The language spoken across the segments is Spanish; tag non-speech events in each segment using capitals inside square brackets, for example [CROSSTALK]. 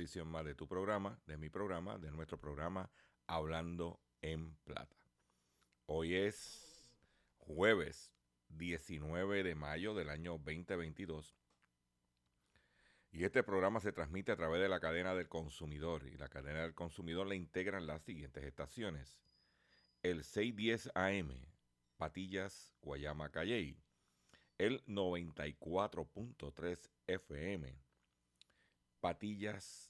Edición más de tu programa, de mi programa, de nuestro programa Hablando en Plata. Hoy es jueves 19 de mayo del año 2022 y este programa se transmite a través de la cadena del consumidor y la cadena del consumidor le integran las siguientes estaciones. El 610 AM, Patillas, Guayama, Calley el 94.3 FM, Patillas,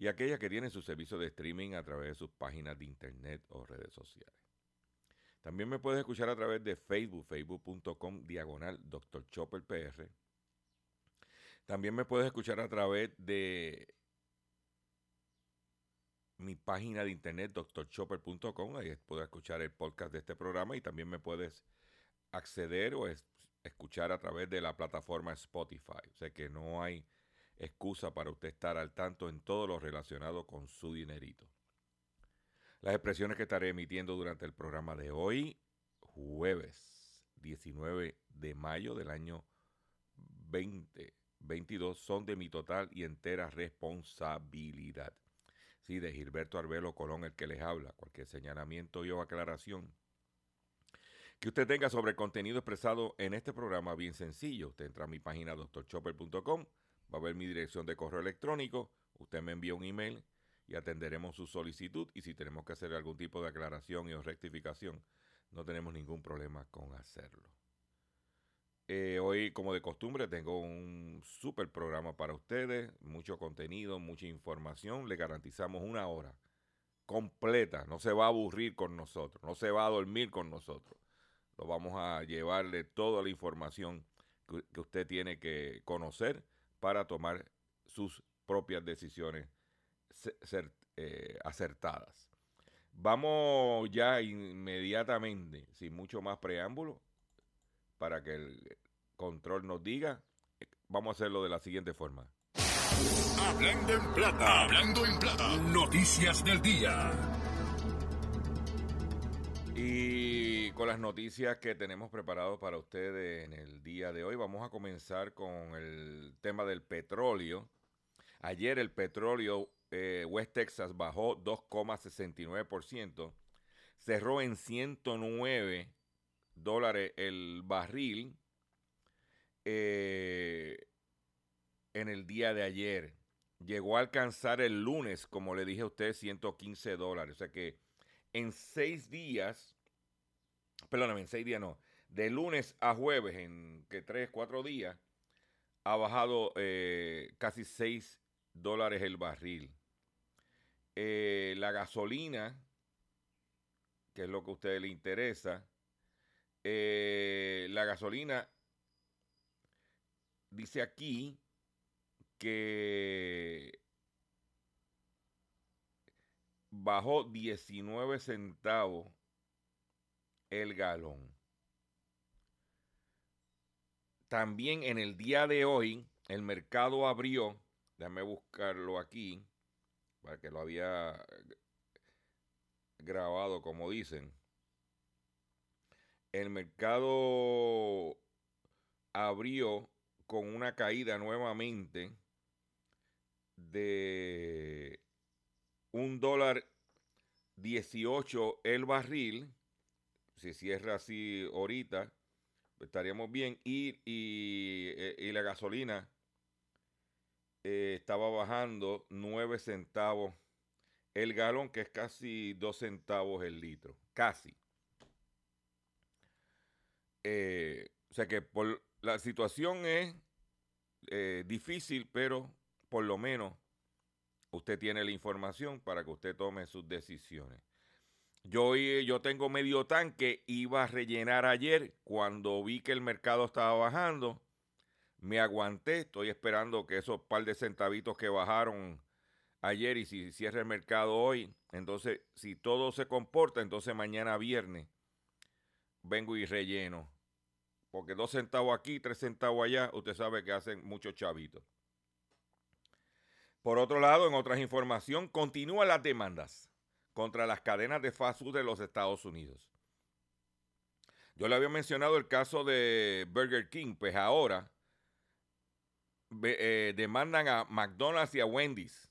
y aquellas que tienen su servicio de streaming a través de sus páginas de internet o redes sociales. También me puedes escuchar a través de Facebook, facebook.com diagonal Dr. Chopper PR. También me puedes escuchar a través de mi página de internet drchopper.com. Ahí puedes escuchar el podcast de este programa y también me puedes acceder o es- escuchar a través de la plataforma Spotify. O sea que no hay excusa para usted estar al tanto en todo lo relacionado con su dinerito. Las expresiones que estaré emitiendo durante el programa de hoy, jueves 19 de mayo del año 2022, son de mi total y entera responsabilidad. Sí, de Gilberto Arbelo Colón, el que les habla. Cualquier señalamiento o aclaración que usted tenga sobre el contenido expresado en este programa, bien sencillo. Usted entra a mi página doctorchopper.com, va a ver mi dirección de correo electrónico, usted me envía un email y atenderemos su solicitud y si tenemos que hacer algún tipo de aclaración y o rectificación, no tenemos ningún problema con hacerlo. Eh, hoy, como de costumbre, tengo un super programa para ustedes, mucho contenido, mucha información, le garantizamos una hora completa, no se va a aburrir con nosotros, no se va a dormir con nosotros lo vamos a llevarle toda la información que, que usted tiene que conocer para tomar sus propias decisiones eh, acertadas. Vamos ya inmediatamente, sin mucho más preámbulo, para que el control nos diga, vamos a hacerlo de la siguiente forma. Hablando en plata, hablando en plata. Noticias del día. Y con las noticias que tenemos preparados para ustedes en el día de hoy, vamos a comenzar con el tema del petróleo. Ayer el petróleo eh, West Texas bajó 2,69%, cerró en 109 dólares el barril eh, en el día de ayer. Llegó a alcanzar el lunes, como le dije a usted, 115 dólares. O sea que en seis días, perdóname, en seis días no, de lunes a jueves, en que tres, cuatro días, ha bajado eh, casi 6 dólares el barril. Eh, la gasolina, que es lo que a usted le interesa, eh, la gasolina dice aquí que bajó 19 centavos el galón. También en el día de hoy, el mercado abrió, déjame buscarlo aquí, para que lo había grabado como dicen. El mercado abrió con una caída nuevamente de un dólar 18 el barril. Si cierra así ahorita, estaríamos bien. Y, y, eh, la gasolina eh, estaba bajando 9 centavos el galón, que es casi 2 centavos el litro. Casi. Eh, o sea que la situación es difícil, pero por lo menos usted tiene la información para que usted tome sus decisiones. Yo, yo tengo medio tanque, iba a rellenar ayer cuando vi que el mercado estaba bajando. Me aguanté, estoy esperando que esos par de centavitos que bajaron ayer y si cierra el mercado hoy, entonces si todo se comporta, entonces mañana viernes vengo y relleno. Porque dos centavos aquí, tres centavos allá, usted sabe que hacen muchos chavitos. Por otro lado, en otras información, continúan las demandas contra las cadenas de fast food de los Estados Unidos. Yo le había mencionado el caso de Burger King, pues ahora eh, demandan a McDonald's y a Wendy's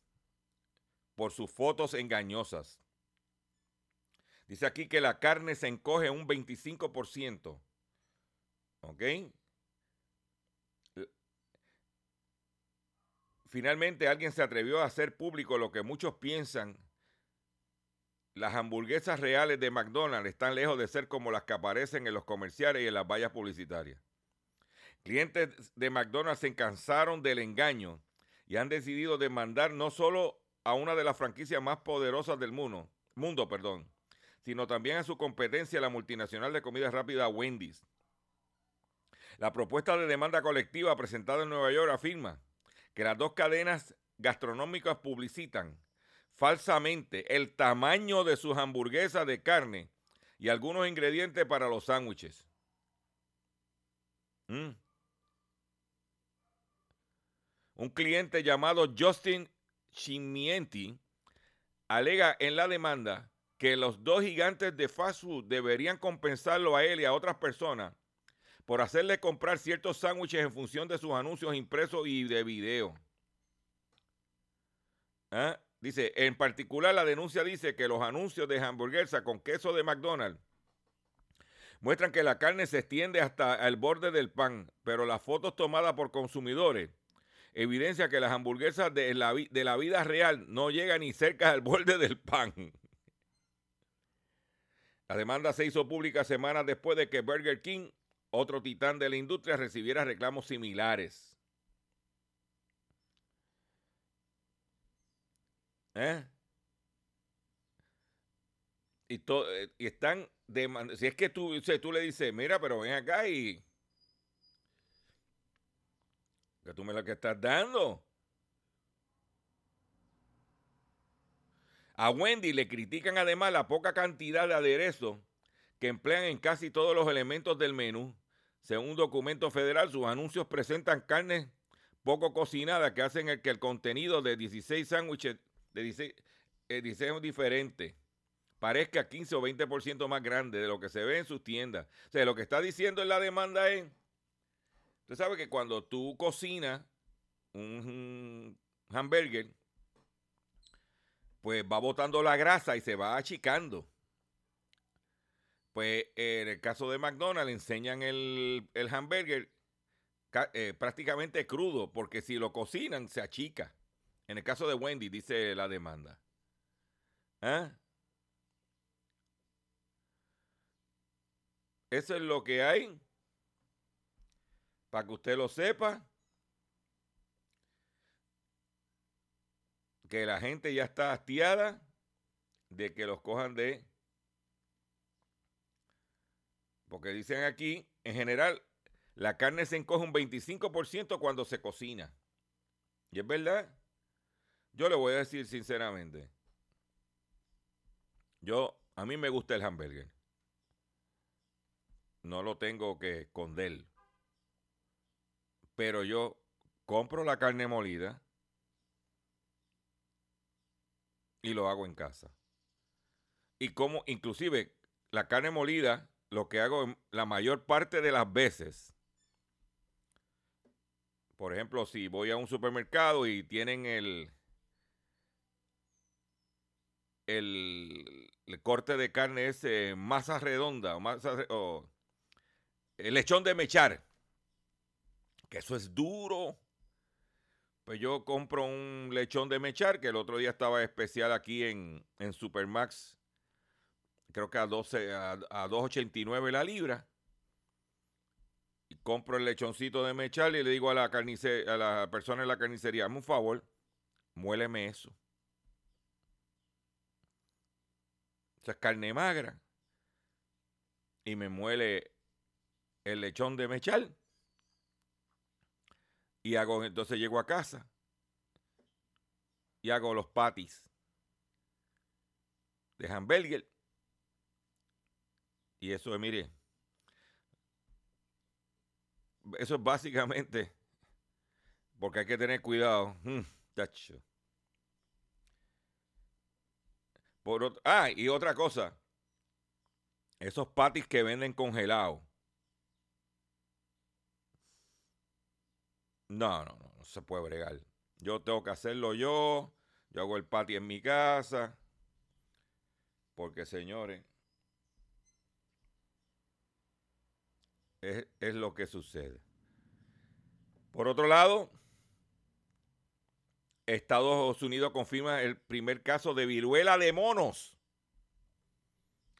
por sus fotos engañosas. Dice aquí que la carne se encoge un 25%. ¿Ok? Finalmente alguien se atrevió a hacer público lo que muchos piensan las hamburguesas reales de McDonald's están lejos de ser como las que aparecen en los comerciales y en las vallas publicitarias. Clientes de McDonald's se cansaron del engaño y han decidido demandar no solo a una de las franquicias más poderosas del mundo, mundo perdón, sino también a su competencia, la multinacional de comida rápida Wendy's. La propuesta de demanda colectiva presentada en Nueva York afirma que las dos cadenas gastronómicas publicitan falsamente el tamaño de sus hamburguesas de carne y algunos ingredientes para los sándwiches. Mm. Un cliente llamado Justin Chimienti alega en la demanda que los dos gigantes de fast food deberían compensarlo a él y a otras personas por hacerle comprar ciertos sándwiches en función de sus anuncios impresos y de video. ¿Ah? Dice, en particular la denuncia dice que los anuncios de hamburguesa con queso de McDonald's muestran que la carne se extiende hasta el borde del pan, pero las fotos tomadas por consumidores evidencia que las hamburguesas de la, de la vida real no llegan ni cerca al borde del pan. La demanda se hizo pública semanas después de que Burger King, otro titán de la industria, recibiera reclamos similares. ¿Eh? Y, eh, y están demandando. Si es que tú, tú le dices, mira, pero ven acá y. Que tú me lo que estás dando. A Wendy le critican además la poca cantidad de aderezos que emplean en casi todos los elementos del menú. Según un documento federal, sus anuncios presentan carnes poco cocinadas que hacen el que el contenido de 16 sándwiches de diseño, eh, diseño diferente parezca 15 o 20% más grande de lo que se ve en sus tiendas. O sea, lo que está diciendo en la demanda es, usted sabe que cuando tú cocinas un hamburger, pues va botando la grasa y se va achicando. Pues eh, en el caso de McDonald's enseñan el, el hamburger eh, prácticamente crudo, porque si lo cocinan se achica. En el caso de Wendy, dice la demanda. ¿Ah? Eso es lo que hay. Para que usted lo sepa. Que la gente ya está hastiada de que los cojan de... Porque dicen aquí, en general, la carne se encoge un 25% cuando se cocina. Y es verdad. Yo le voy a decir sinceramente. Yo, a mí me gusta el hamburger. No lo tengo que esconder. Pero yo compro la carne molida y lo hago en casa. Y como, inclusive, la carne molida, lo que hago la mayor parte de las veces, por ejemplo, si voy a un supermercado y tienen el, el, corte de carne ese masa redonda o masa el lechón de mechar, que eso es duro. Pues yo compro un lechón de mechar que el otro día estaba especial aquí en, en Supermax. Creo que a 12 a, a 2.89 la libra. Y compro el lechoncito de mechar y le digo a la a la persona en la carnicería, hazme un favor, muéleme eso. Carne magra. Y me muele el lechón de mechal. Y hago, entonces llego a casa. Y hago los patis de hamburger. Y eso es, mire, eso es básicamente, porque hay que tener cuidado. Mm, tacho. Ah, y otra cosa. Esos patis que venden congelados. No, no, no, no se puede bregar. Yo tengo que hacerlo yo. Yo hago el patty en mi casa. Porque, señores, es, es lo que sucede. Por otro lado, Estados Unidos confirma el primer caso de viruela de monos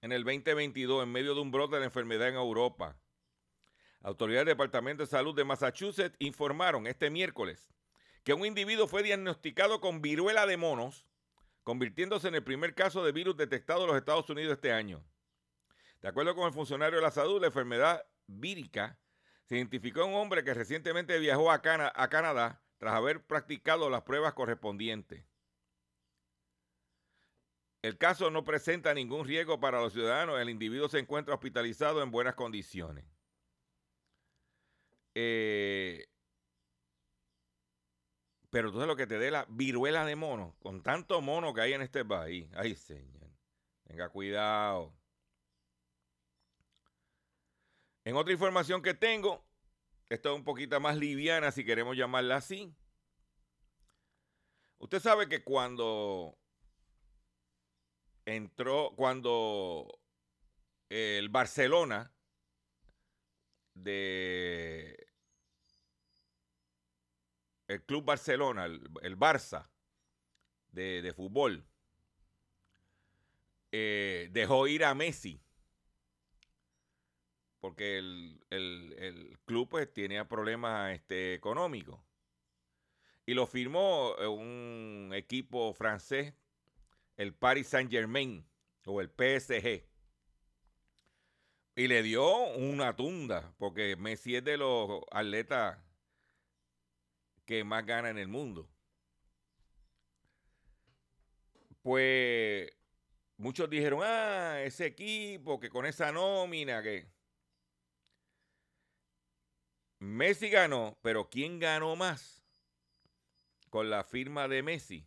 en el 2022 en medio de un brote de la enfermedad en Europa. Autoridades del Departamento de Salud de Massachusetts informaron este miércoles que un individuo fue diagnosticado con viruela de monos, convirtiéndose en el primer caso de virus detectado en los Estados Unidos este año. De acuerdo con el funcionario de la salud, la enfermedad vírica se identificó en un hombre que recientemente viajó a, a Canadá tras haber practicado las pruebas correspondientes. El caso no presenta ningún riesgo para los ciudadanos. El individuo se encuentra hospitalizado en buenas condiciones. Eh, pero sabes lo que te dé la viruela de mono, con tanto mono que hay en este país. Ay, señor. Tenga cuidado. En otra información que tengo, esta es un poquito más liviana, si queremos llamarla así. Usted sabe que cuando entró, cuando el Barcelona de el Club Barcelona, el, el Barça de, de fútbol, eh, dejó ir a Messi porque el, el- el club pues tenía problemas este, económicos. Y lo firmó eh, un equipo francés, el Paris Saint Germain o el PSG. Y le dio una tunda, porque Messi es de los atletas que más gana en el mundo. Pues muchos dijeron, ah, ese equipo que con esa nómina que... Messi ganó, pero ¿quién ganó más con la firma de Messi?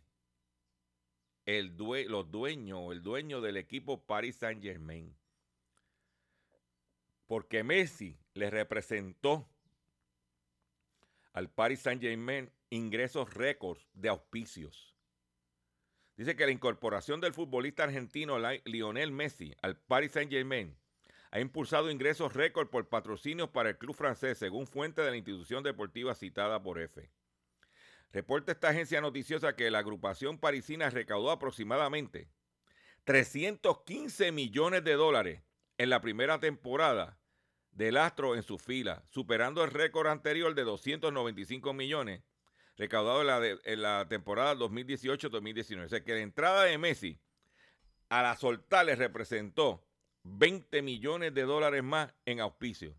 El los dueños, el dueño del equipo Paris Saint Germain. Porque Messi le representó al Paris Saint Germain ingresos récords de auspicios. Dice que la incorporación del futbolista argentino Li- Lionel Messi al Paris Saint Germain ha impulsado ingresos récord por patrocinios para el club francés, según fuente de la institución deportiva citada por F. Reporta esta agencia noticiosa que la agrupación parisina recaudó aproximadamente 315 millones de dólares en la primera temporada del Astro en su fila, superando el récord anterior de 295 millones recaudado en la, temporada 2018-2019. O sea que la entrada de Messi a la soltar le representó 20 millones de dólares más en auspicio.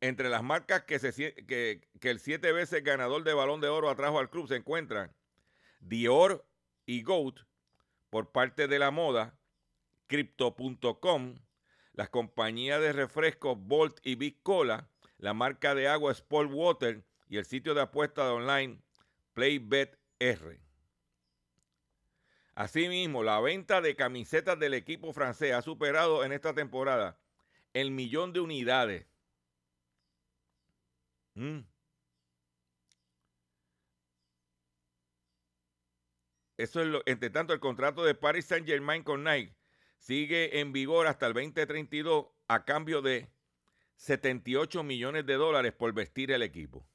Entre las marcas que, el siete veces ganador de balón de oro atrajo al club se encuentran Dior y Goat por parte de la moda, Crypto.com, las compañías de refrescos Bolt y Big Cola, la marca de agua Sport Water y el sitio de apuestas online PlayBet R. Asimismo, la venta de camisetas del equipo francés ha superado en esta temporada el millón de unidades. Mm. Eso es lo, entre tanto, el contrato de Paris Saint Germain con Nike sigue en vigor hasta el 2032 a cambio de 78 millones de dólares por vestir el equipo.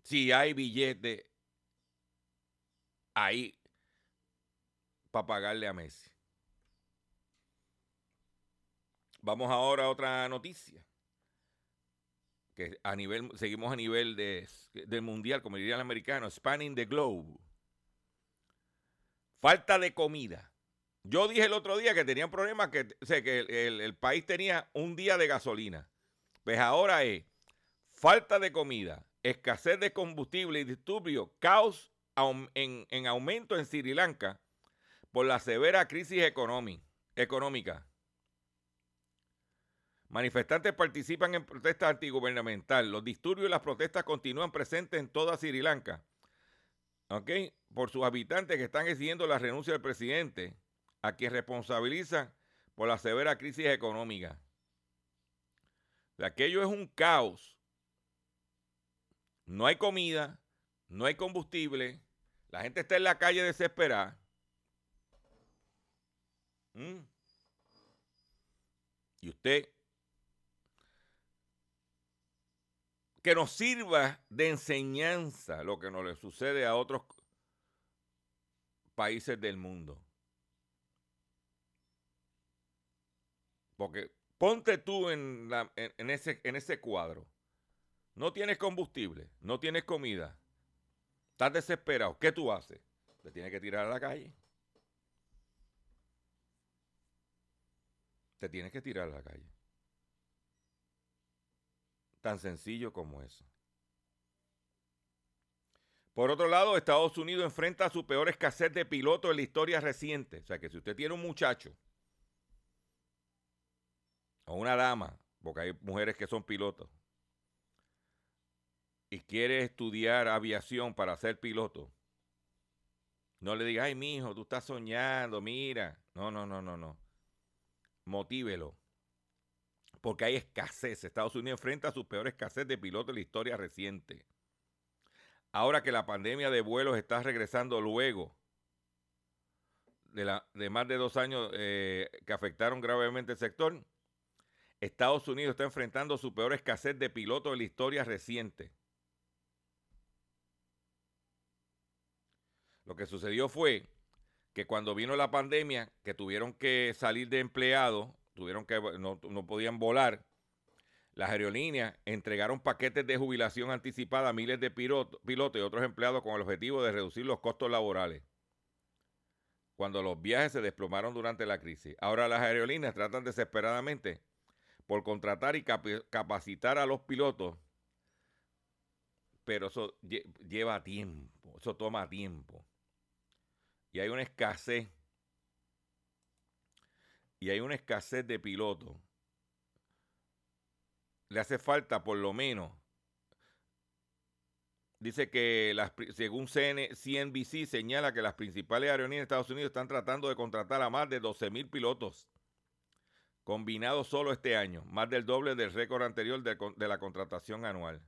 Si hay billete ahí para pagarle a Messi. Vamos ahora a otra noticia. Que a nivel, seguimos a nivel de, del mundial, como diría el americano, spanning the globe. Falta de comida. Yo dije el otro día que tenían problemas, que, que el, país tenía un día de gasolina. Pues ahora es falta de comida, escasez de combustible y disturbio, caos en, en aumento en Sri Lanka por la severa crisis económi- económica. Manifestantes participan en protestas antigubernamentales. Los disturbios y las protestas continúan presentes en toda Sri Lanka. ¿Ok? Por sus habitantes que están exigiendo la renuncia del presidente, a quien responsabilizan por la severa crisis económica. Aquello es un caos. No hay comida, no hay combustible, la gente está en la calle desesperada. ¿Mm? Y usted que nos sirva de enseñanza lo que nos le sucede a otros países del mundo. Porque ponte tú en, ese, en ese cuadro. No tienes combustible, no tienes comida, estás desesperado. ¿Qué tú haces? Te tienes que tirar a la calle. Te tienes que tirar a la calle. Tan sencillo como eso. Por otro lado, Estados Unidos enfrenta su peor escasez de pilotos en la historia reciente. O sea que si usted tiene un muchacho o una dama, porque hay mujeres que son pilotos, y quiere estudiar aviación para ser piloto, no le diga, ay, mijo, tú estás soñando, mira. No, no, no, no, no. Motívelo. Porque hay escasez. Estados Unidos enfrenta su peor escasez de pilotos en la historia reciente. Ahora que la pandemia de vuelos está regresando luego de, la, de más de dos años eh, que afectaron gravemente el sector, Estados Unidos está enfrentando su peor escasez de pilotos en la historia reciente. Lo que sucedió fue que cuando vino la pandemia, que tuvieron que salir de empleados, tuvieron que no, no podían volar, las aerolíneas entregaron paquetes de jubilación anticipada a miles de pilotos, y otros empleados con el objetivo de reducir los costos laborales. Cuando los viajes se desplomaron durante la crisis. Ahora las aerolíneas tratan desesperadamente por contratar y capacitar a los pilotos, pero eso lle- lleva tiempo, eso toma tiempo. Y hay una escasez, y hay una escasez de pilotos. Le hace falta por lo menos, dice que las, según CN CNBC señala que las principales aerolíneas de Estados Unidos están tratando de contratar a más de 12 mil pilotos combinados solo este año, más del doble del récord anterior de la contratación anual.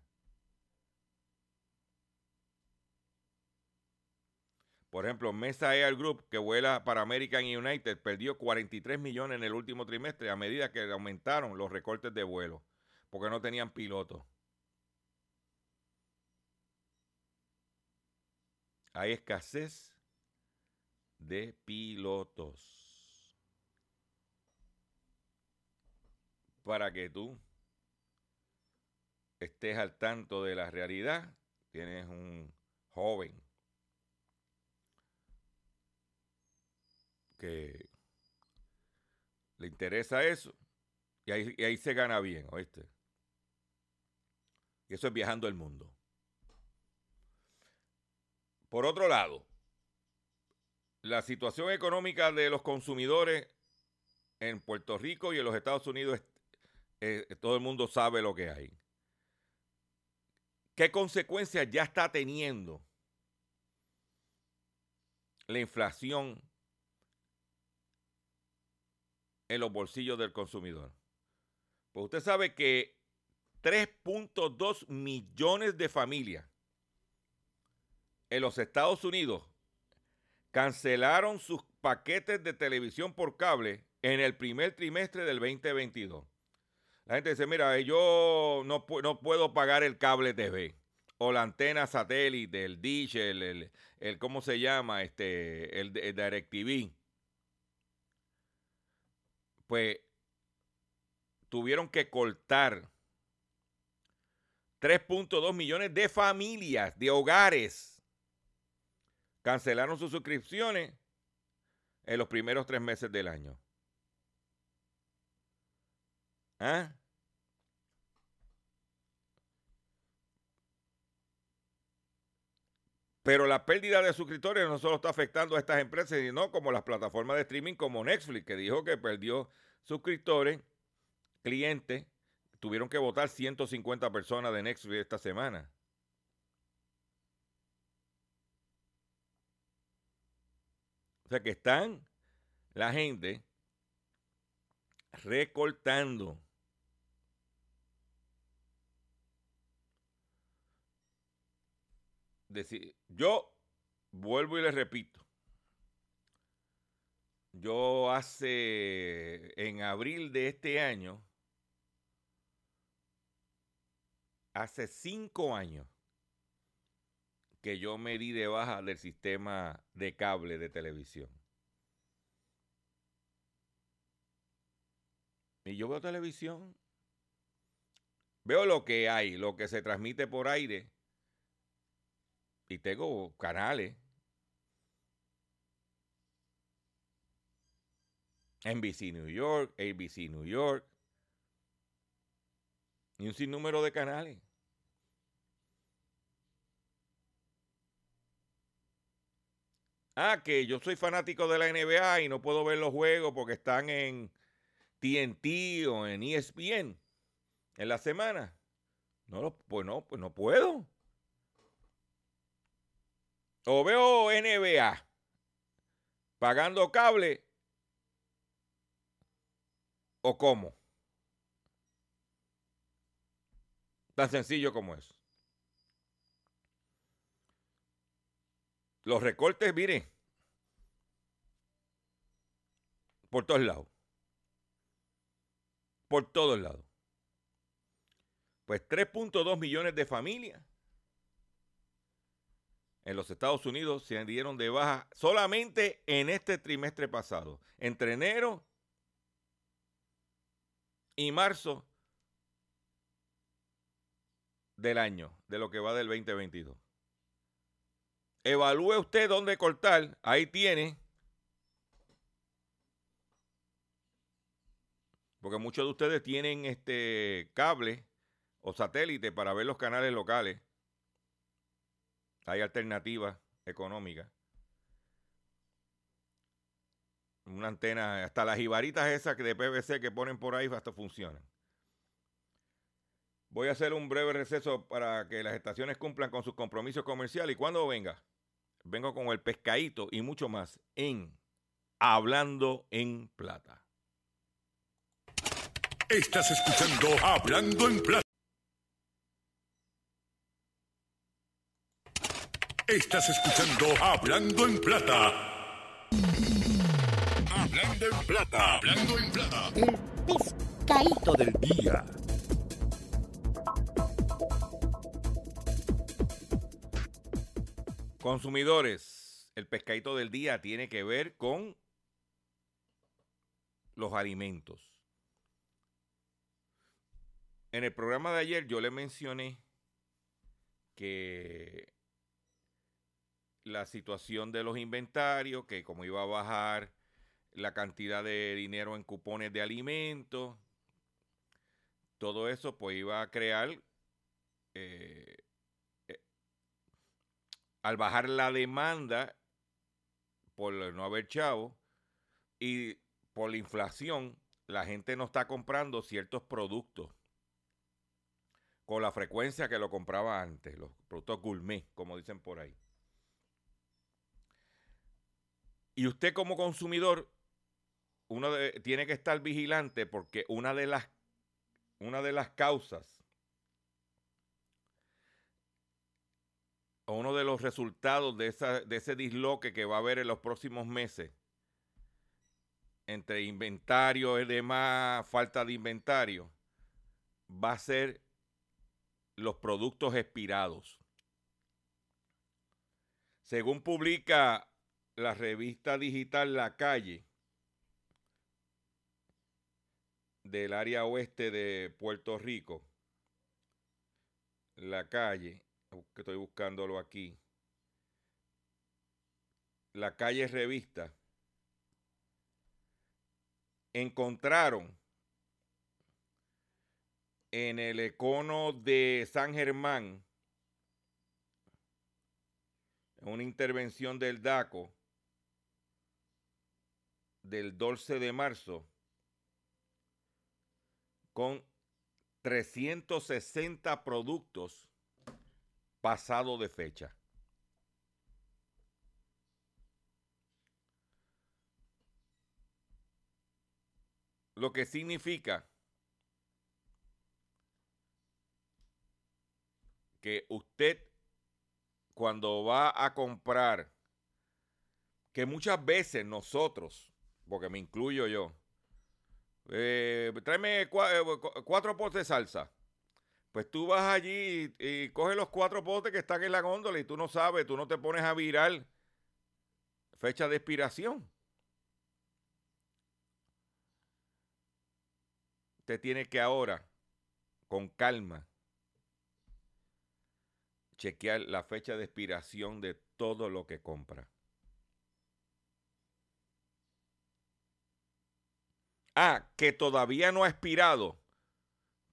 Por ejemplo, Mesa Air Group, que vuela para American United, perdió 43 millones en el último trimestre a medida que aumentaron los recortes de vuelo, porque no tenían pilotos. Hay escasez de pilotos. Para que tú estés al tanto de la realidad, tienes un joven que le interesa eso y ahí, ahí se gana bien, ¿oíste? Y eso es viajando el mundo. Por otro lado, la situación económica de los consumidores en Puerto Rico y en los Estados Unidos, eh, todo el mundo sabe lo que hay. ¿Qué consecuencias ya está teniendo la inflación en los bolsillos del consumidor? Pues usted sabe que 3.2 millones de familias en los Estados Unidos cancelaron sus paquetes de televisión por cable en el primer trimestre del 2022. La gente dice, mira, yo no, puedo pagar el cable TV o la antena satélite, el dish, el, el, ¿cómo se llama? Este, el DirecTV. Pues tuvieron que cortar 3.2 millones de familias, de hogares cancelaron sus suscripciones en los primeros tres meses del año. ¿Ah? Pero la pérdida de suscriptores no solo está afectando a estas empresas, sino como las plataformas de streaming como Netflix, que dijo que perdió suscriptores, clientes. Tuvieron que votar 150 personas de Netflix esta semana. O sea que están la gente recortando. Decir, yo vuelvo y les repito. Yo hace, en abril de este año, hace cinco años, que yo me di de baja del sistema de cable de televisión. Y yo veo televisión, veo lo que hay, lo que se transmite por aire, y tengo canales. NBC New York, ABC New York, y un sinnúmero de canales. Ah, que yo soy fanático de la NBA y no puedo ver los juegos porque están en TNT o en ESPN en la semana. No, pues no, pues no puedo. O veo NBA pagando cable o cómo. Tan sencillo como eso. Los recortes, miren, por todos lados. Por todos lados. Pues 3.2 millones de familias en los Estados Unidos se dieron de baja solamente en este trimestre pasado. Entre enero y marzo del año, de lo que va del 2022. Evalúe usted dónde cortar. Ahí tiene. Porque muchos de ustedes tienen este cable o satélite para ver los canales locales. Hay alternativas económicas. Una antena, hasta las jibaritas esas de PVC que ponen por ahí hasta funcionan. Voy a hacer un breve receso para que las estaciones cumplan con sus compromisos comerciales y cuando venga, vengo con el pescadito y mucho más en Hablando en Plata. Estás escuchando Hablando en Plata. Estás escuchando Hablando en Plata. Hablando en Plata. Hablando en Plata. El pescadito del día. Consumidores, el pescadito del día tiene que ver con los alimentos. En el programa de ayer yo le mencioné que la situación de los inventarios, que como iba a bajar la cantidad de dinero en cupones de alimentos, todo eso pues iba a crear, eh, eh, al bajar la demanda por no haber chavo y por la inflación, la gente no está comprando ciertos productos con la frecuencia que lo compraba antes, los productos gourmet, como dicen por ahí. Y usted como consumidor, tiene que estar vigilante porque una de las, una de las causas o uno de los resultados de, esa, de ese disloque que va a haber en los próximos meses entre inventario y demás, falta de inventario, va a ser los productos expirados. Según publica la revista digital La Calle del área oeste de Puerto Rico, La Calle, que estoy buscándolo aquí, La Calle Revista, encontraron en el econo de San Germán, una intervención del DACO del 12 de marzo, con 360 productos pasados de fecha. Lo que significa que usted cuando va a comprar, que muchas veces nosotros, porque me incluyo yo, eh, tráeme eh, cu- cuatro potes de salsa. Pues tú vas allí y, y coges los cuatro potes que están en la góndola y tú no sabes, tú no te pones a virar fecha de expiración. Usted tiene que ahora, con calma, chequear la fecha de expiración de todo lo que compra. Ah, que todavía no ha expirado.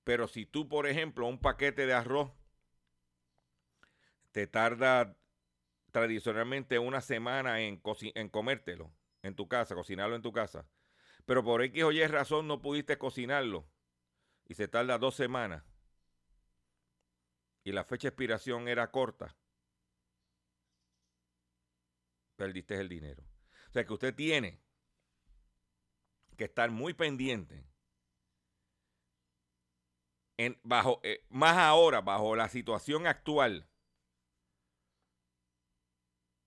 Pero si tú, por ejemplo, un paquete de arroz te tarda tradicionalmente una semana en, en comértelo en tu casa, cocinarlo en tu casa. Pero por X o Y razón no pudiste cocinarlo y se tarda dos semanas y la fecha de expiración era corta, perdiste el dinero. O sea que usted tiene que estar muy pendiente. En, bajo, eh, más ahora, bajo la situación actual,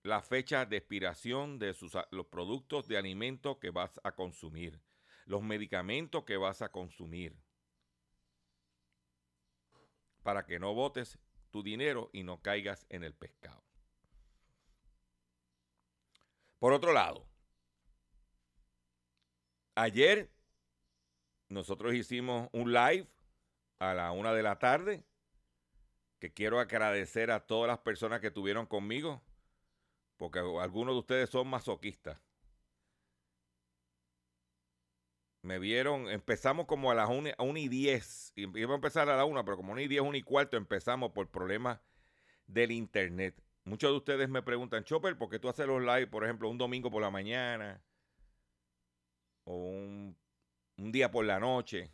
la fecha de expiración de sus, los productos de alimentos que vas a consumir, los medicamentos que vas a consumir, para que no botes tu dinero y no caigas en el pescado. Por otro lado, ayer nosotros hicimos un live a la una de la tarde que quiero agradecer a todas las personas que estuvieron conmigo porque algunos de ustedes son masoquistas. Me vieron, empezamos como a las 1 y 10, y iba a empezar a la 1, pero como 1 y 10, 1 y cuarto empezamos por problemas del internet. Muchos de ustedes me preguntan, Chopper, ¿por qué tú haces los live, por ejemplo, un domingo por la mañana o un, día por la noche?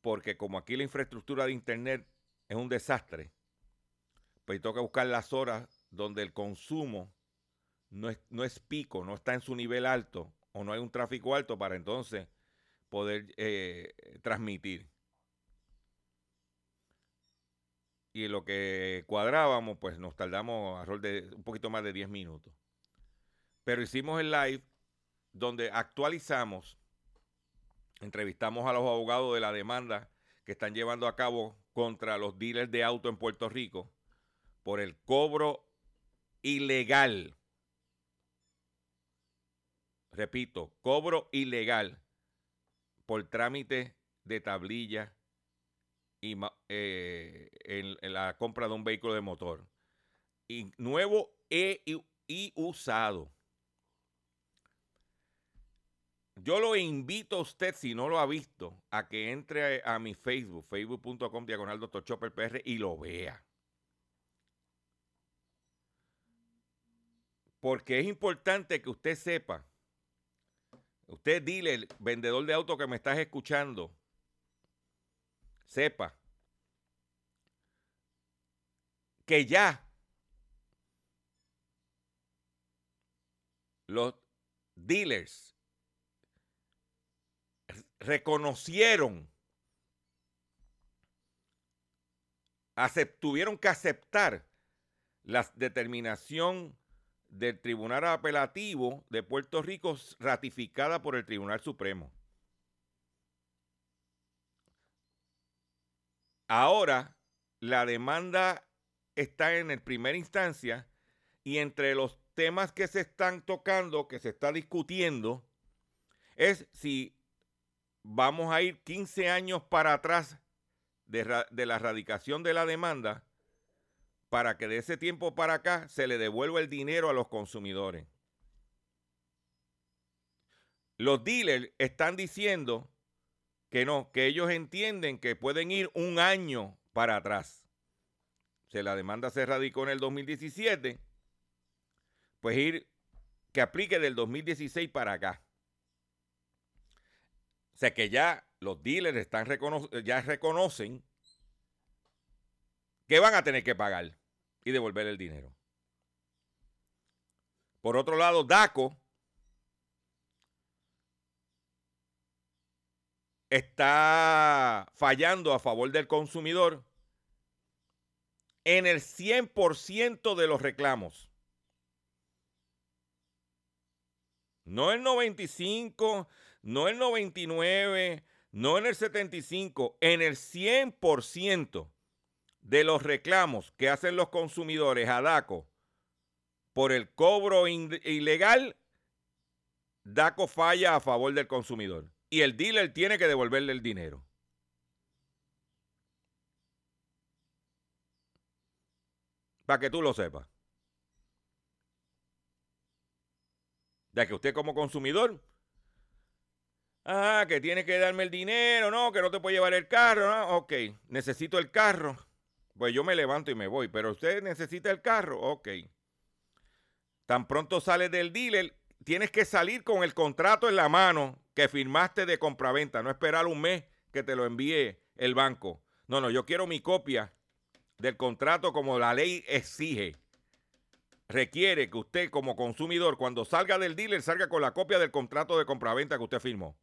Porque como aquí la infraestructura de internet es un desastre, pues que buscar las horas donde el consumo no es, no es pico, no está en su nivel alto o no hay un tráfico alto para entonces poder eh, transmitir. y lo que cuadrábamos, pues nos tardamos a rol de un poquito más de 10 minutos. Pero hicimos el live donde actualizamos, entrevistamos a los abogados de la demanda que están llevando a cabo contra los dealers de auto en Puerto Rico por el cobro ilegal. Repito, cobro ilegal por trámite de tablilla y eh, en, la compra de un vehículo de motor. Y nuevo e- y usado. Yo lo invito a usted, si no lo ha visto, a que entre a, mi Facebook, facebook.com diagonal. Chopper y lo vea. Porque es importante que usted sepa, usted dealer, vendedor de auto que me estás escuchando, sepa que ya los dealers reconocieron, tuvieron que aceptar la determinación del Tribunal Apelativo de Puerto Rico ratificada por el Tribunal Supremo. Ahora, la demanda está en el primera instancia y entre los temas que se están tocando, que se está discutiendo, es si vamos a ir 15 años para atrás de, la radicación de la demanda para que de ese tiempo para acá se le devuelva el dinero a los consumidores. Los dealers están diciendo que no, que ellos entienden que pueden ir un año para atrás. Si la demanda se radicó en el 2017, pues ir que aplique del 2016 para acá. Sea que ya los dealers están recono- ya reconocen que van a tener que pagar y devolver el dinero. Por otro lado, DACO está fallando a favor del consumidor en el 100% de los reclamos. No el 95, no el 99, no en el 75, en el 100% de los reclamos que hacen los consumidores a DACO por el cobro ilegal, DACO falla a favor del consumidor y el dealer tiene que devolverle el dinero. Para que tú lo sepas. De que usted como consumidor, ah, que tiene que darme el dinero, no, que no te puede llevar el carro, no, ok, necesito el carro, pues yo me levanto y me voy, pero usted necesita el carro, ok. Tan pronto sales del dealer, tienes que salir con el contrato en la mano que firmaste de compraventa, no esperar un mes que te lo envíe el banco. No, no, yo quiero mi copia del contrato como la ley exige. Requiere que usted como consumidor, cuando salga del dealer, salga con la copia del contrato de compraventa que usted firmó.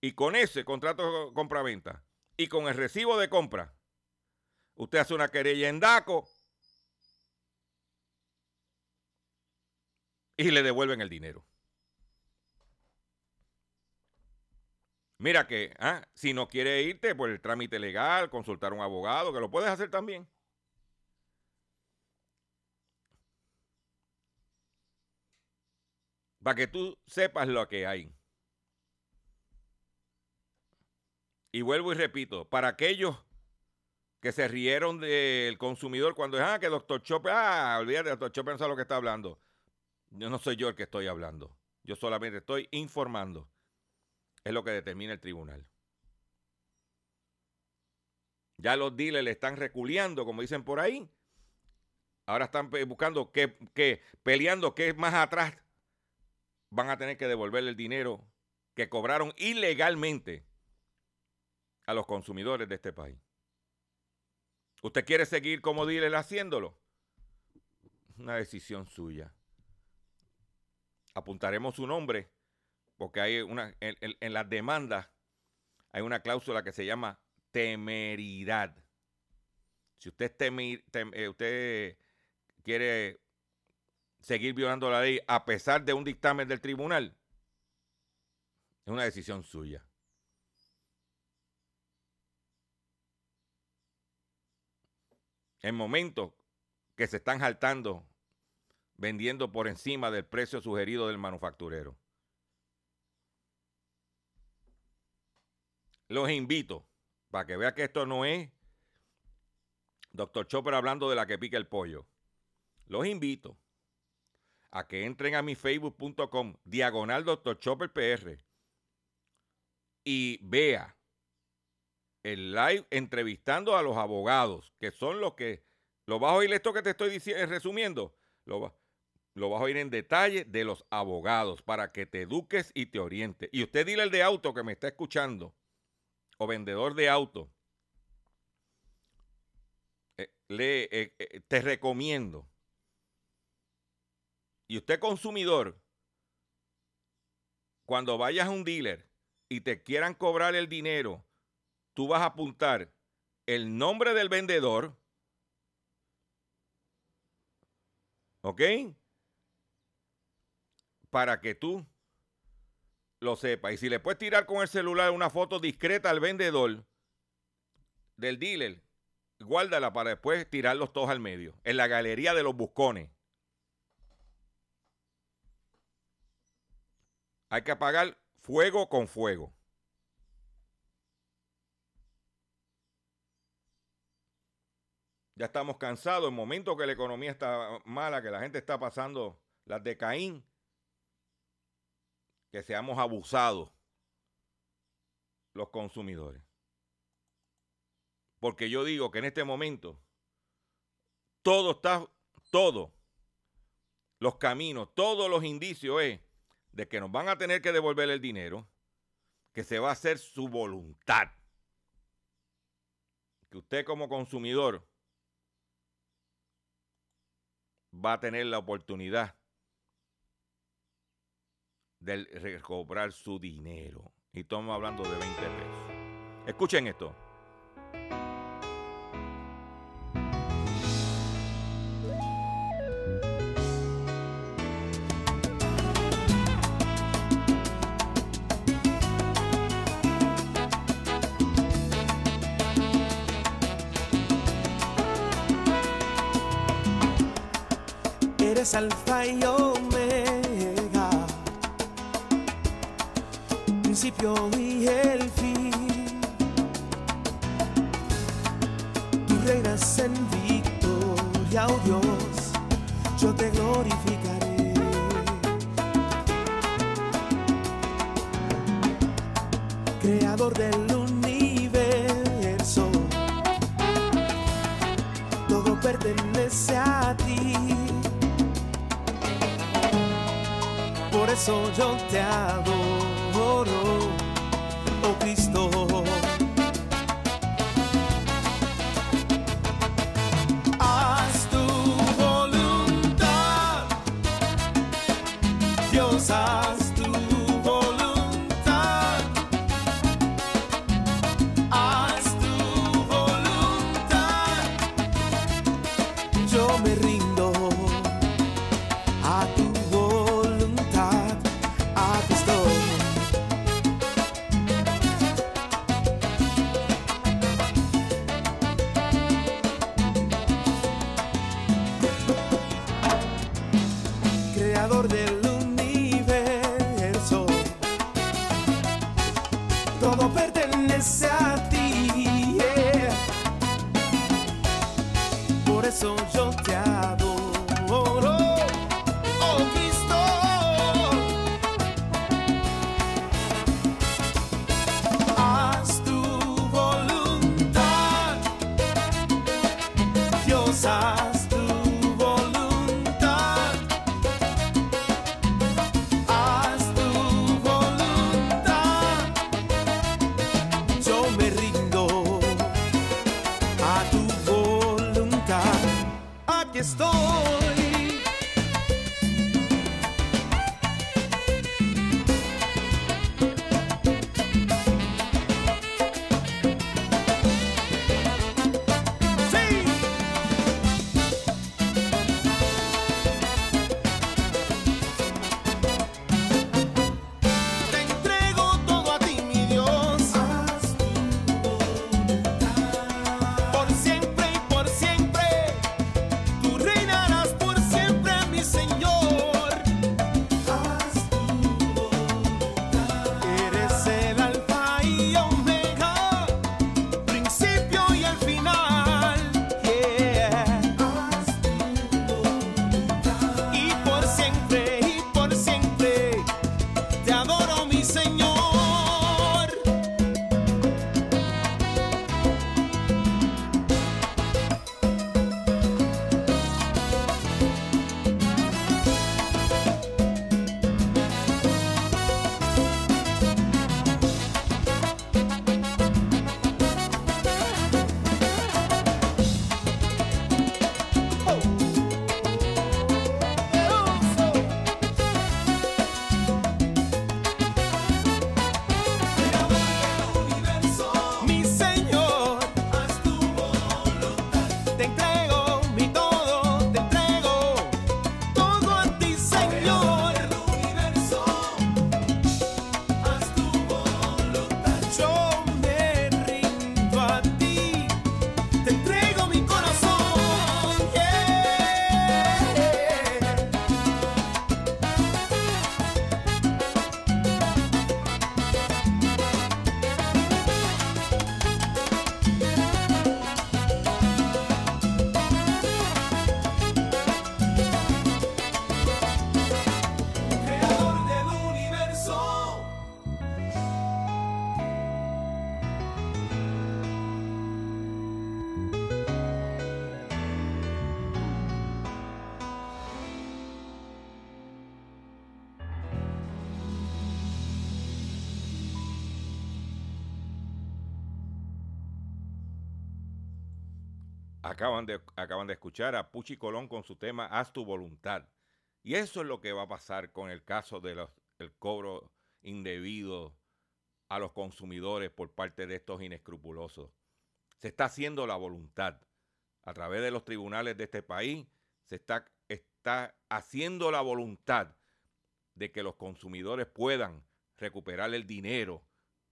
Y con ese contrato de compraventa y con el recibo de compra, usted hace una querella en DACO y le devuelven el dinero. Mira que ah, si no quiere irte por el trámite legal, consultar a un abogado, que lo puedes hacer también. Para que tú sepas lo que hay. Y vuelvo y repito, para aquellos que se rieron del consumidor cuando ah, que doctor Chopper, ah, olvídate, doctor Chopper no sabe lo que está hablando. Yo no soy yo el que estoy hablando. Yo solamente estoy informando. Es lo que determina el tribunal. Ya los dealers le están reculeando, como dicen por ahí. Ahora están buscando que, que peleando que más atrás van a tener que devolverle el dinero que cobraron ilegalmente a los consumidores de este país. ¿Usted quiere seguir como dealer haciéndolo? Una decisión suya. Apuntaremos su nombre porque hay una en, las demandas hay una cláusula que se llama temeridad. Si usted, es temi- tem- eh, usted quiere seguir violando la ley a pesar de un dictamen del tribunal, es una decisión suya. En momentos que se están saltando, vendiendo por encima del precio sugerido del manufacturero. Los invito para que vea que esto no es Doctor Chopper hablando de la que pica el pollo. Los invito a que entren a mi facebook.com diagonal Dr. Chopper PR y vea el live entrevistando a los abogados, que son los que, lo vas a oír esto que te estoy diciendo, resumiendo, lo, lo vas a oír en detalle de los abogados para que te eduques y te orientes. Y usted dile al de auto que me está escuchando, o vendedor de auto, eh, le, eh, eh, te recomiendo. Y usted consumidor, cuando vayas a un dealer y te quieran cobrar el dinero, tú vas a apuntar el nombre del vendedor, ¿ok? Para que tú lo sepas. Y si le puedes tirar con el celular una foto discreta al vendedor del dealer, guárdala para después tirarlos todos al medio, en la galería de los buscones. Hay que apagar fuego con fuego. Ya estamos cansados. En momentos que la economía está mala, que la gente está pasando las de Caín, que seamos abusados los consumidores. Porque yo digo que en este momento todo está, todo, los caminos, todos los indicios es de que nos van a tener que devolver el dinero, que se va a hacer su voluntad. Que usted como consumidor va a tener la oportunidad de recobrar su dinero. Y estamos hablando de 20 pesos. Escuchen esto. Alfa y omega, principio Acaban de, escuchar a Puchi Colón con su tema Haz tu voluntad. Y eso es lo que va a pasar con el caso del cobro indebido a los consumidores por parte de estos inescrupulosos. Se está haciendo la voluntad. A través de los tribunales de este país se está, está haciendo la voluntad de que los consumidores puedan recuperar el dinero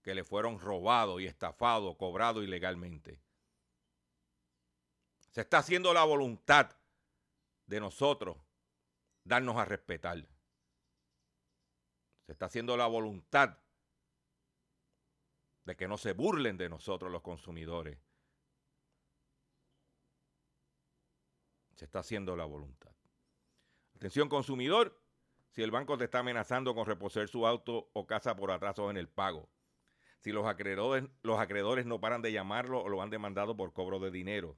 que le fueron robados y estafados, cobrado ilegalmente. Se está haciendo la voluntad de nosotros darnos a respetar. Se está haciendo la voluntad de que no se burlen de nosotros los consumidores. Se está haciendo la voluntad. Atención consumidor, si el banco te está amenazando con reposer su auto o casa por atraso en el pago. Si los acreedores, los acreedores no paran de llamarlo o lo han demandado por cobro de dinero.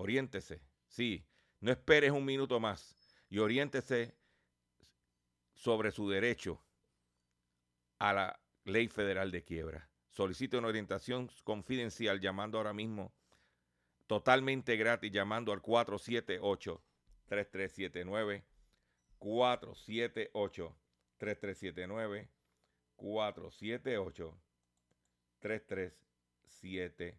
Oriéntese, sí, no esperes un minuto más y oriéntese sobre su derecho a la ley federal de quiebra. Solicite una orientación confidencial llamando ahora mismo totalmente gratis llamando al 478 3379 478-3379.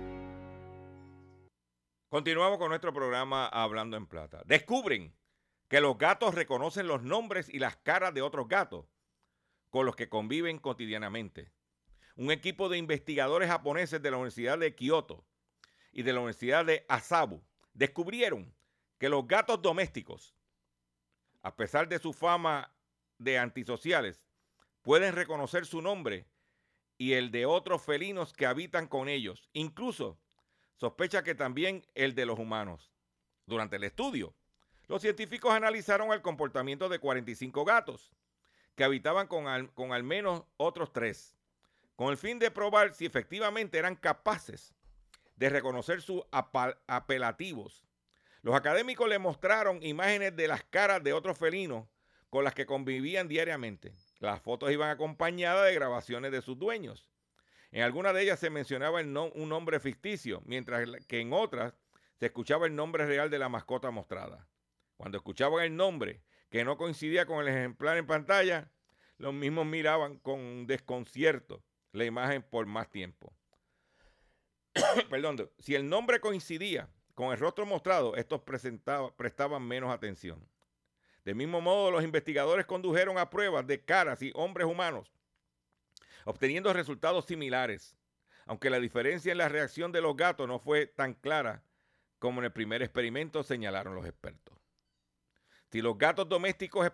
Continuamos con nuestro programa Hablando en Plata. Descubren que los gatos reconocen los nombres y las caras de otros gatos con los que conviven cotidianamente. Un equipo de investigadores japoneses de la Universidad de Kioto y de la Universidad de Asabu descubrieron que los gatos domésticos, a pesar de su fama de antisociales, pueden reconocer su nombre y el de otros felinos que habitan con ellos, incluso sospecha que también el de los humanos. Durante el estudio, los científicos analizaron el comportamiento de 45 gatos que habitaban con al, menos otros tres, con el fin de probar si efectivamente eran capaces de reconocer sus apelativos. Los académicos le mostraron imágenes de las caras de otros felinos con las que convivían diariamente. Las fotos iban acompañadas de grabaciones de sus dueños. En algunas de ellas se mencionaba un nombre ficticio, mientras que en otras se escuchaba el nombre real de la mascota mostrada. Cuando escuchaban el nombre que no coincidía con el ejemplar en pantalla, los mismos miraban con desconcierto la imagen por más tiempo. [COUGHS] Perdón, si el nombre coincidía con el rostro mostrado, estos prestaban menos atención. De mismo modo, los investigadores condujeron a pruebas de caras y hombres humanos obteniendo resultados similares, aunque la diferencia en la reacción de los gatos no fue tan clara como en el primer experimento, señalaron los expertos. Si los gatos domésticos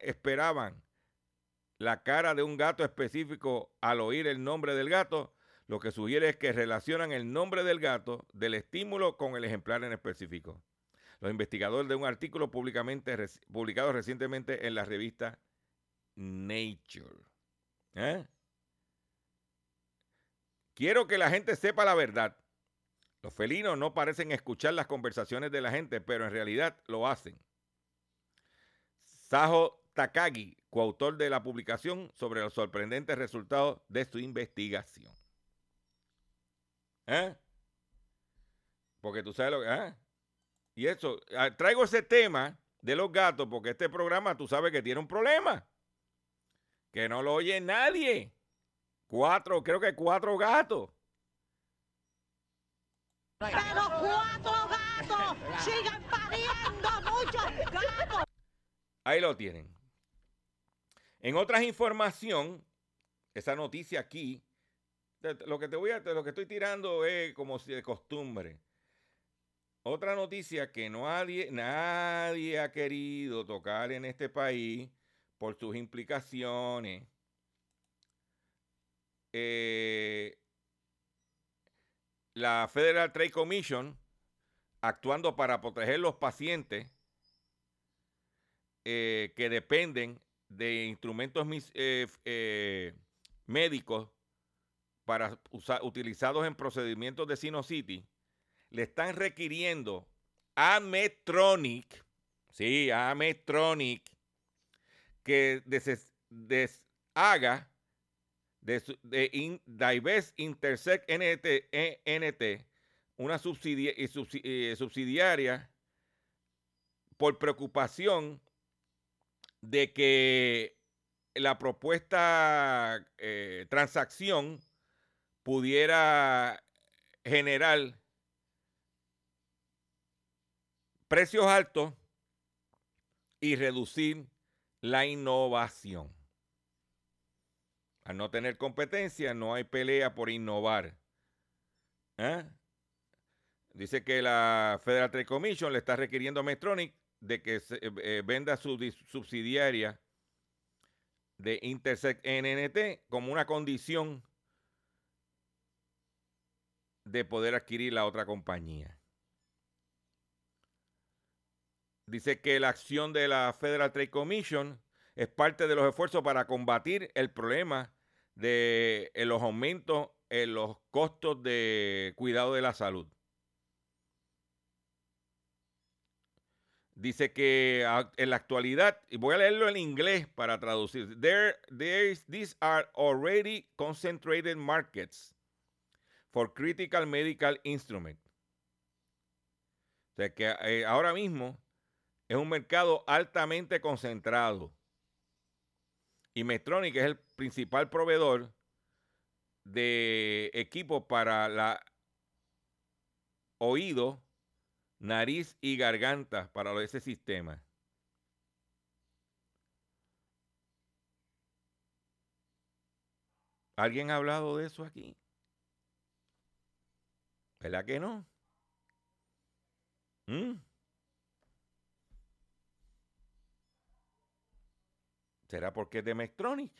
esperaban la cara de un gato específico al oír el nombre del gato, lo que sugiere es que relacionan el nombre del gato del estímulo con el ejemplar en específico. Los investigadores de un artículo publicado recientemente en la revista Nature. ¿Eh? Quiero que la gente sepa la verdad. Los felinos no parecen escuchar las conversaciones de la gente, pero en realidad lo hacen. Sajo Takagi, coautor de la publicación sobre los sorprendentes resultados de su investigación. ¿Eh? Porque tú sabes lo que... ¿eh? Y eso, ah, traigo ese tema de los gatos porque este programa tú sabes que tiene un problema. Que no lo oye nadie. Cuatro, creo que cuatro gatos. Pero cuatro gatos sigan pariendo muchos gatos. Ahí lo tienen. En otras información, esa noticia aquí, lo que te voy a, lo que estoy tirando es como si de costumbre. Otra noticia que nadie, nadie ha querido tocar en este país por sus implicaciones eh, la Federal Trade Commission, actuando para proteger los pacientes eh, que dependen de instrumentos eh, médicos para utilizados en procedimientos de Sinocity, le están requiriendo a Medtronic, sí, a Medtronic, que deshaga de, de in- Divest Intersect NT, NT una eh, subsidiaria por preocupación de que la propuesta eh, transacción pudiera generar precios altos y reducir la innovación. Al no tener competencia, no hay pelea por innovar. ¿Eh? Dice que la Federal Trade Commission le está requiriendo a Medtronic de que se, eh, eh, venda su subsidiaria de Intersect NNT como una condición de poder adquirir la otra compañía. Dice que la acción de la Federal Trade Commission es parte de los esfuerzos para combatir el problema de eh, los aumentos en los costos de cuidado de la salud. Dice que ah, en la actualidad, y voy a leerlo en inglés para traducir, there, there is- these are already concentrated markets for critical medical instruments. O sea que eh, ahora mismo es un mercado altamente concentrado. Y Medtronic es el principal proveedor de equipos para la oído, nariz y garganta para ese sistema. ¿Alguien ha hablado de eso aquí? ¿Verdad que no? ¿Mm? ¿Será porque es de Medtronic?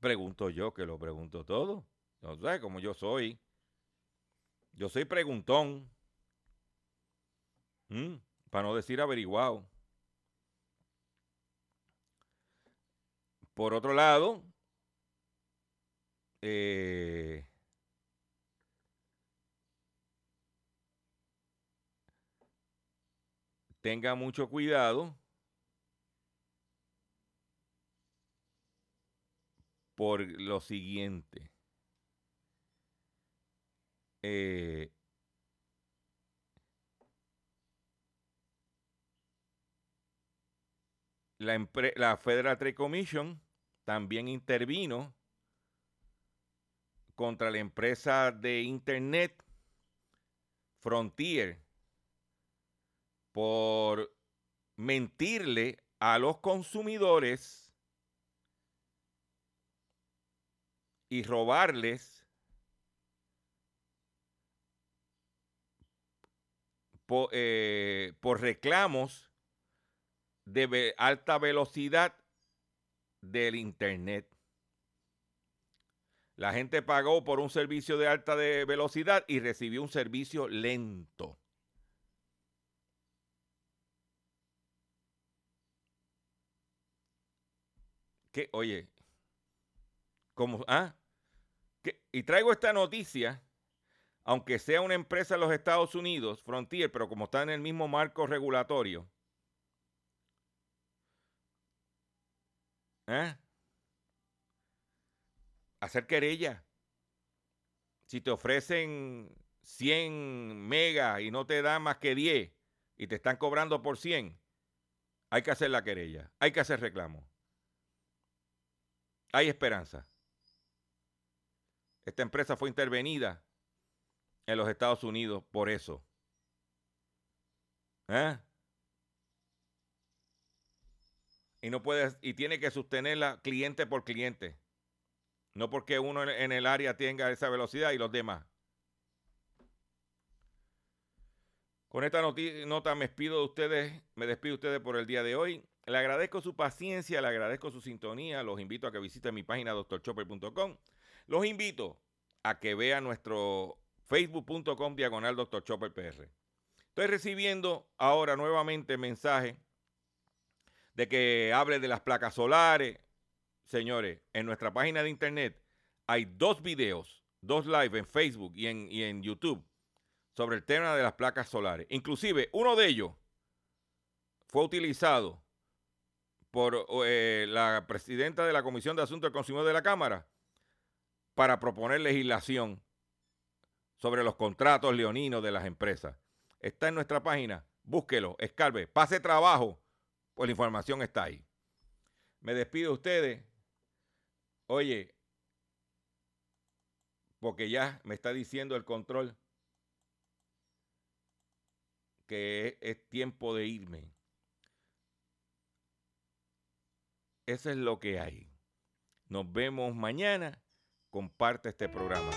Pregunto yo, que lo pregunto todo. No sé, como yo soy. Yo soy preguntón. ¿Mm? Para no decir averiguado. Por otro lado, eh, tenga mucho cuidado por lo siguiente. Eh, la, la Federal Trade Commission también intervino contra la empresa de Internet Frontier por mentirle a los consumidores y robarles eh, por reclamos de alta velocidad del Internet. La gente pagó por un servicio de alta velocidad y recibió un servicio lento. ¿Qué? Oye, ¿cómo? ¿Ah? Y traigo esta noticia, aunque sea una empresa en los Estados Unidos, Frontier, pero como está en el mismo marco regulatorio. ¿Eh? Hacer querella. Si te ofrecen 100 megas y no te dan más que 10 y te están cobrando por 100, hay que hacer la querella, hay que hacer reclamo. Hay esperanza. Esta empresa fue intervenida en los Estados Unidos por eso. ¿Eh? y no y tiene que sostenerla cliente por cliente. No porque uno en, el área tenga esa velocidad y los demás. Con esta nota me despido de ustedes, me despido de ustedes por el día de hoy. Le agradezco su paciencia, le agradezco su sintonía. Los invito a que visiten mi página drchopper.com. Los invito a que vean nuestro facebook.com diagonal drchopperpr. Estoy recibiendo ahora nuevamente mensajes de que hable de las placas solares. Señores, en nuestra página de internet hay dos videos, dos live en Facebook y en, y en YouTube sobre el tema de las placas solares. Inclusive, uno de ellos fue utilizado por eh, la presidenta de la Comisión de Asuntos del Consumidor de la Cámara para proponer legislación sobre los contratos leoninos de las empresas. Está en nuestra página, búsquelo, escarbe, pase trabajo, pues la información está ahí. Me despido de ustedes. Oye, porque ya me está diciendo el control que es tiempo de irme. Eso es lo que hay. Nos vemos mañana. Comparte este programa.